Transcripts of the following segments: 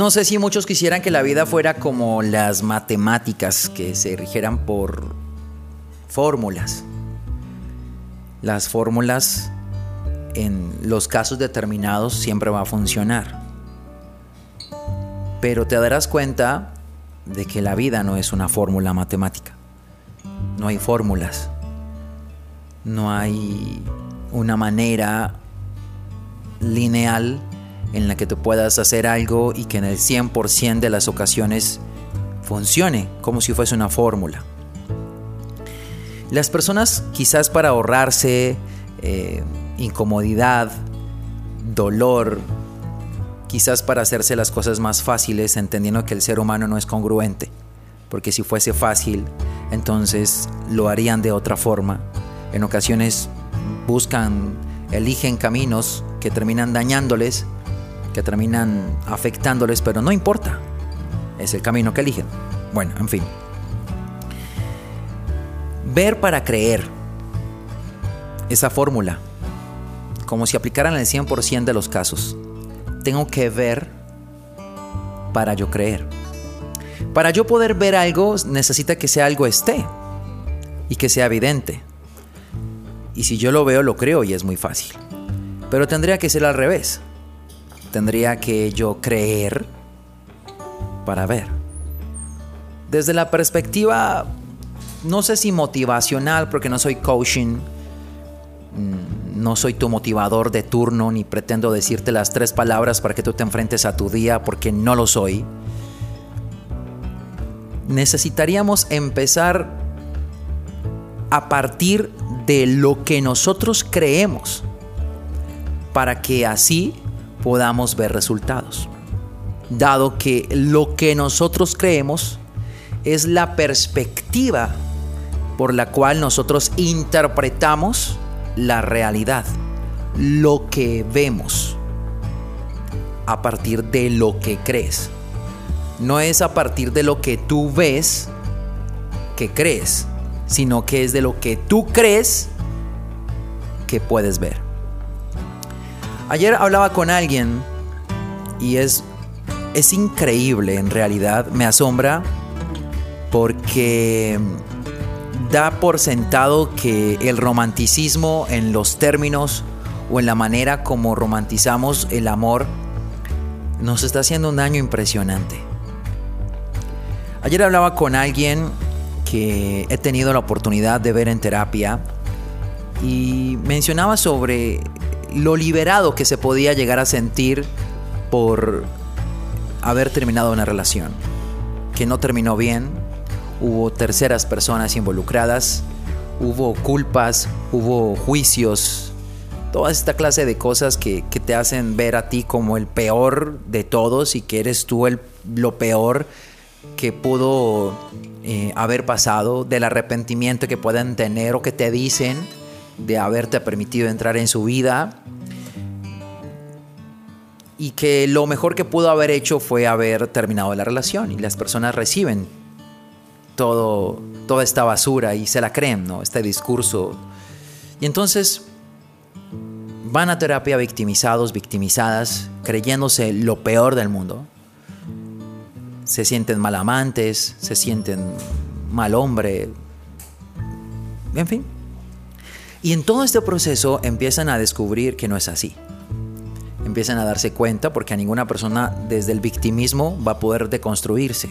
No sé si muchos quisieran que la vida fuera como las matemáticas, que se rigieran por fórmulas. Las fórmulas en los casos determinados siempre va a funcionar. Pero te darás cuenta de que la vida no es una fórmula matemática. No hay fórmulas. No hay una manera lineal en la que tú puedas hacer algo y que en el 100% de las ocasiones funcione como si fuese una fórmula. Las personas quizás para ahorrarse eh, incomodidad, dolor, quizás para hacerse las cosas más fáciles, entendiendo que el ser humano no es congruente, porque si fuese fácil, entonces lo harían de otra forma. En ocasiones buscan, eligen caminos que terminan dañándoles que terminan afectándoles, pero no importa. Es el camino que eligen. Bueno, en fin. Ver para creer. Esa fórmula. Como si aplicaran el 100% de los casos. Tengo que ver para yo creer. Para yo poder ver algo necesita que sea algo esté y que sea evidente. Y si yo lo veo, lo creo y es muy fácil. Pero tendría que ser al revés tendría que yo creer para ver. Desde la perspectiva, no sé si motivacional, porque no soy coaching, mm, no soy tu motivador de turno, ni pretendo decirte las tres palabras para que tú te enfrentes a tu día, porque no lo soy. Necesitaríamos empezar a partir de lo que nosotros creemos, para que así podamos ver resultados. Dado que lo que nosotros creemos es la perspectiva por la cual nosotros interpretamos la realidad, lo que vemos, a partir de lo que crees. No es a partir de lo que tú ves que crees, sino que es de lo que tú crees que puedes ver. Ayer hablaba con alguien y es, es increíble en realidad, me asombra porque da por sentado que el romanticismo en los términos o en la manera como romantizamos el amor nos está haciendo un daño impresionante. Ayer hablaba con alguien que he tenido la oportunidad de ver en terapia y mencionaba sobre lo liberado que se podía llegar a sentir por haber terminado una relación, que no terminó bien, hubo terceras personas involucradas, hubo culpas, hubo juicios, toda esta clase de cosas que, te hacen ver a ti como el peor de todos y que eres tú el, lo peor que pudo eh, haber pasado, del arrepentimiento que pueden tener o que te dicen de haberte permitido entrar en su vida y que lo mejor que pudo haber hecho fue haber terminado la relación y las personas reciben todo, toda esta basura y se la creen, ¿no? Este discurso. Y entonces van a terapia victimizados, victimizadas, creyéndose lo peor del mundo. Se sienten mal amantes, se sienten mal hombre, en fin. Y en todo este proceso empiezan a descubrir que no es así empiezan a darse cuenta porque a ninguna persona desde el victimismo va a poder deconstruirse.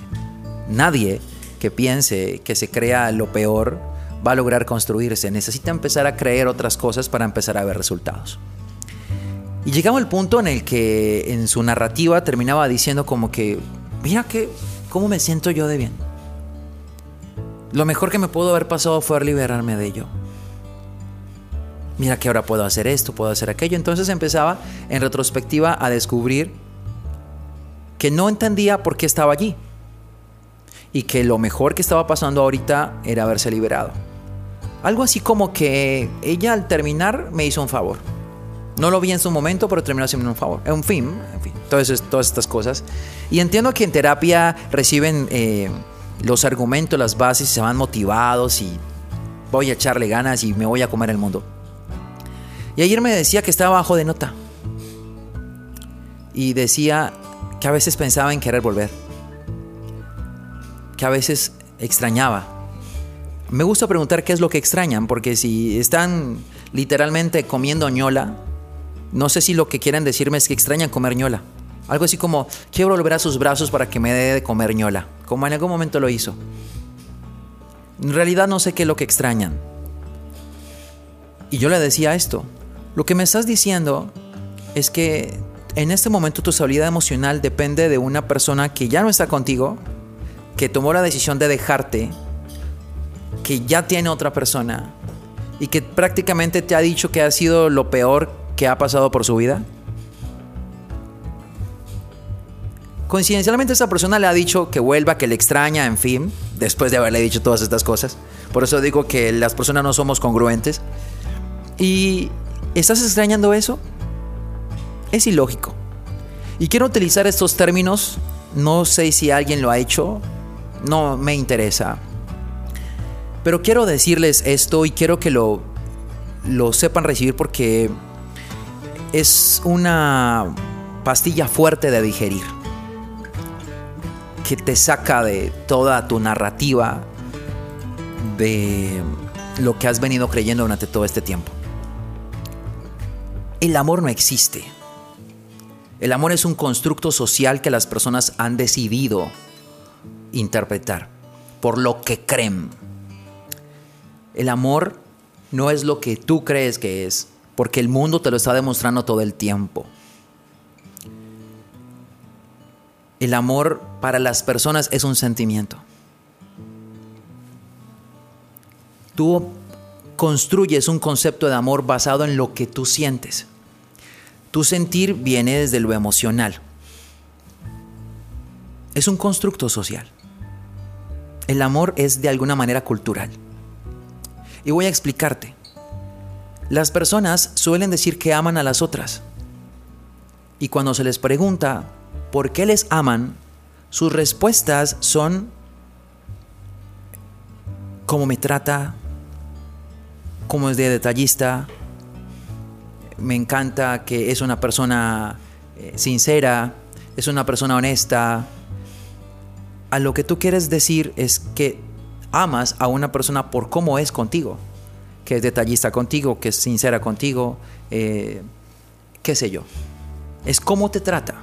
Nadie que piense que se crea lo peor va a lograr construirse. Necesita empezar a creer otras cosas para empezar a ver resultados. Y llegamos al punto en el que en su narrativa terminaba diciendo como que, mira que, ¿cómo me siento yo de bien? Lo mejor que me pudo haber pasado fue liberarme de ello. Mira que ahora puedo hacer esto, puedo hacer aquello. Entonces empezaba en retrospectiva a descubrir que no entendía por qué estaba allí. Y que lo mejor que estaba pasando ahorita era haberse liberado. Algo así como que ella al terminar me hizo un favor. No lo vi en su momento, pero terminó haciendo un favor. En fin, en fin, todas, estas cosas. Y entiendo que en terapia reciben eh, los argumentos, las bases, se van motivados y voy a echarle ganas y me voy a comer el mundo. Y ayer me decía que estaba bajo de nota. Y decía que a veces pensaba en querer volver. Que a veces extrañaba. Me gusta preguntar qué es lo que extrañan, porque si están literalmente comiendo ñola, no sé si lo que quieren decirme es que extrañan comer ñola. Algo así como, quiero volver a sus brazos para que me dé de comer ñola, como en algún momento lo hizo. En realidad no sé qué es lo que extrañan. Y yo le decía esto, lo que me estás diciendo es que en este momento tu estabilidad emocional depende de una persona que ya no está contigo, que tomó la decisión de dejarte, que ya tiene otra persona y que prácticamente te ha dicho que ha sido lo peor que ha pasado por su vida. Coincidencialmente esa persona le ha dicho que vuelva, que le extraña, en fin, después de haberle dicho todas estas cosas. Por eso digo que las personas no somos congruentes. Y ¿Estás extrañando eso? Es ilógico. Y quiero utilizar estos términos, no sé si alguien lo ha hecho, no me interesa. Pero quiero decirles esto y quiero que lo, lo sepan recibir porque es una pastilla fuerte de digerir, que te saca de toda tu narrativa de lo que has venido creyendo durante todo este tiempo. El amor no existe. El amor es un constructo social que las personas han decidido interpretar por lo que creen. El amor no es lo que tú crees que es, porque el mundo te lo está demostrando todo el tiempo. El amor para las personas es un sentimiento. Tú construyes un concepto de amor basado en lo que tú sientes. Tu sentir viene desde lo emocional. Es un constructo social. El amor es de alguna manera cultural. Y voy a explicarte. Las personas suelen decir que aman a las otras. Y cuando se les pregunta por qué les aman, sus respuestas son cómo me trata, cómo es de detallista. Me encanta que es una persona eh, sincera, es una persona honesta. A lo que tú quieres decir es que amas a una persona por cómo es contigo, que es detallista contigo, que es sincera contigo, eh, qué sé yo. Es cómo te trata,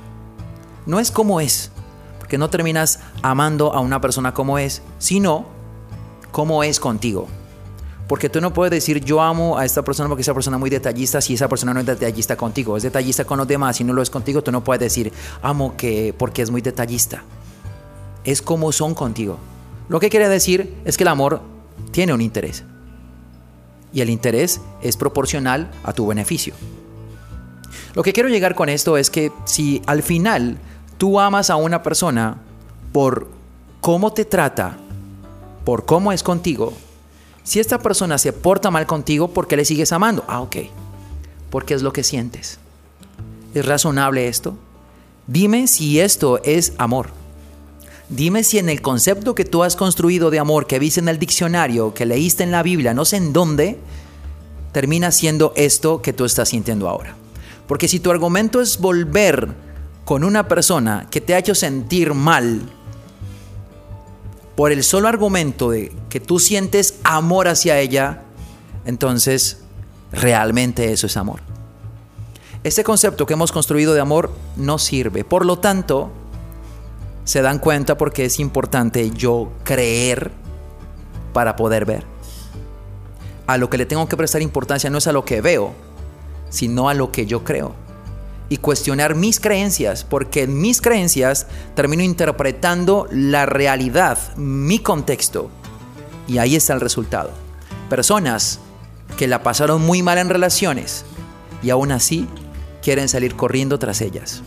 no es cómo es, porque no terminas amando a una persona como es, sino cómo es contigo. Porque tú no puedes decir yo amo a esta persona porque esa persona es muy detallista si esa persona no es detallista contigo. Es detallista con los demás y no lo es contigo. Tú no puedes decir amo que porque es muy detallista. Es como son contigo. Lo que quiere decir es que el amor tiene un interés. Y el interés es proporcional a tu beneficio. Lo que quiero llegar con esto es que si al final tú amas a una persona por cómo te trata, por cómo es contigo, si esta persona se porta mal contigo, ¿por qué le sigues amando? Ah, ok. Porque es lo que sientes. ¿Es razonable esto? Dime si esto es amor. Dime si en el concepto que tú has construido de amor, que viste en el diccionario, que leíste en la Biblia, no sé en dónde, termina siendo esto que tú estás sintiendo ahora. Porque si tu argumento es volver con una persona que te ha hecho sentir mal por el solo argumento de que tú sientes amor hacia ella, entonces realmente eso es amor. Este concepto que hemos construido de amor no sirve. Por lo tanto, se dan cuenta porque es importante yo creer para poder ver. a lo que le tengo que prestar importancia no es a lo que veo, sino a lo que yo creo. Y cuestionar mis creencias, porque mis creencias termino interpretando la realidad, mi contexto. Y ahí está el resultado. Personas que la pasaron muy mal en relaciones y aún así quieren salir corriendo tras ellas.